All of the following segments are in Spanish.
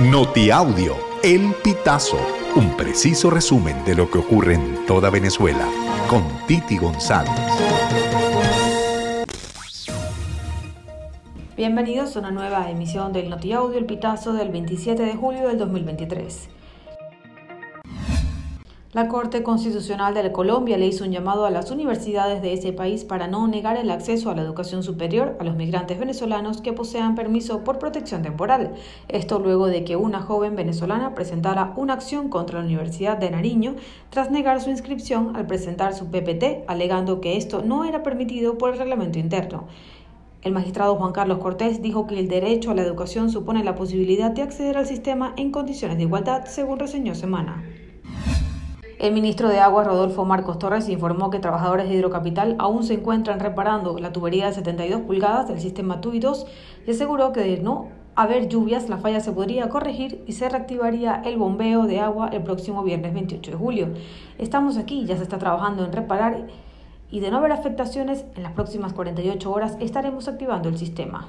Notiaudio, El Pitazo, un preciso resumen de lo que ocurre en toda Venezuela, con Titi González. Bienvenidos a una nueva emisión del Notiaudio, El Pitazo del 27 de julio del 2023. La Corte Constitucional de Colombia le hizo un llamado a las universidades de ese país para no negar el acceso a la educación superior a los migrantes venezolanos que posean permiso por protección temporal. Esto luego de que una joven venezolana presentara una acción contra la Universidad de Nariño tras negar su inscripción al presentar su PPT, alegando que esto no era permitido por el reglamento interno. El magistrado Juan Carlos Cortés dijo que el derecho a la educación supone la posibilidad de acceder al sistema en condiciones de igualdad, según reseñó Semana. El ministro de Aguas, Rodolfo Marcos Torres, informó que trabajadores de Hidrocapital aún se encuentran reparando la tubería de 72 pulgadas del sistema TUI 2 y aseguró que de no haber lluvias, la falla se podría corregir y se reactivaría el bombeo de agua el próximo viernes 28 de julio. Estamos aquí, ya se está trabajando en reparar y de no haber afectaciones, en las próximas 48 horas estaremos activando el sistema.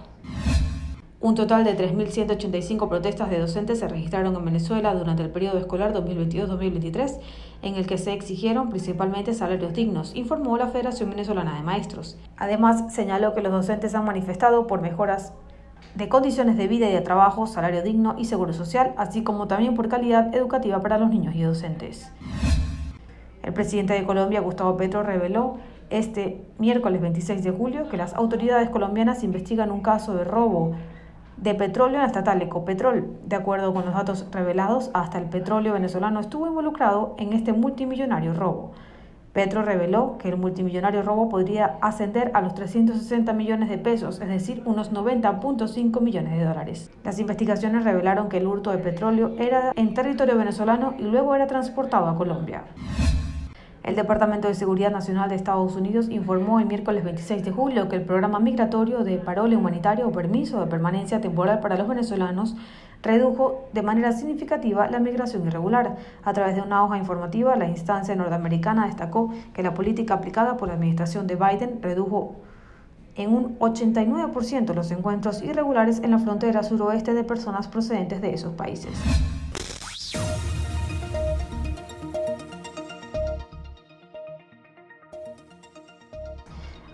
Un total de 3.185 protestas de docentes se registraron en Venezuela durante el periodo escolar 2022-2023, en el que se exigieron principalmente salarios dignos, informó la Federación Venezolana de Maestros. Además, señaló que los docentes han manifestado por mejoras de condiciones de vida y de trabajo, salario digno y seguro social, así como también por calidad educativa para los niños y docentes. El presidente de Colombia, Gustavo Petro, reveló este miércoles 26 de julio que las autoridades colombianas investigan un caso de robo de petróleo en la estatal Ecopetrol. De acuerdo con los datos revelados, hasta el petróleo venezolano estuvo involucrado en este multimillonario robo. Petro reveló que el multimillonario robo podría ascender a los 360 millones de pesos, es decir, unos 90.5 millones de dólares. Las investigaciones revelaron que el hurto de petróleo era en territorio venezolano y luego era transportado a Colombia. El Departamento de Seguridad Nacional de Estados Unidos informó el miércoles 26 de julio que el programa migratorio de parole humanitario o permiso de permanencia temporal para los venezolanos redujo de manera significativa la migración irregular. A través de una hoja informativa, la instancia norteamericana destacó que la política aplicada por la administración de Biden redujo en un 89% los encuentros irregulares en la frontera suroeste de personas procedentes de esos países.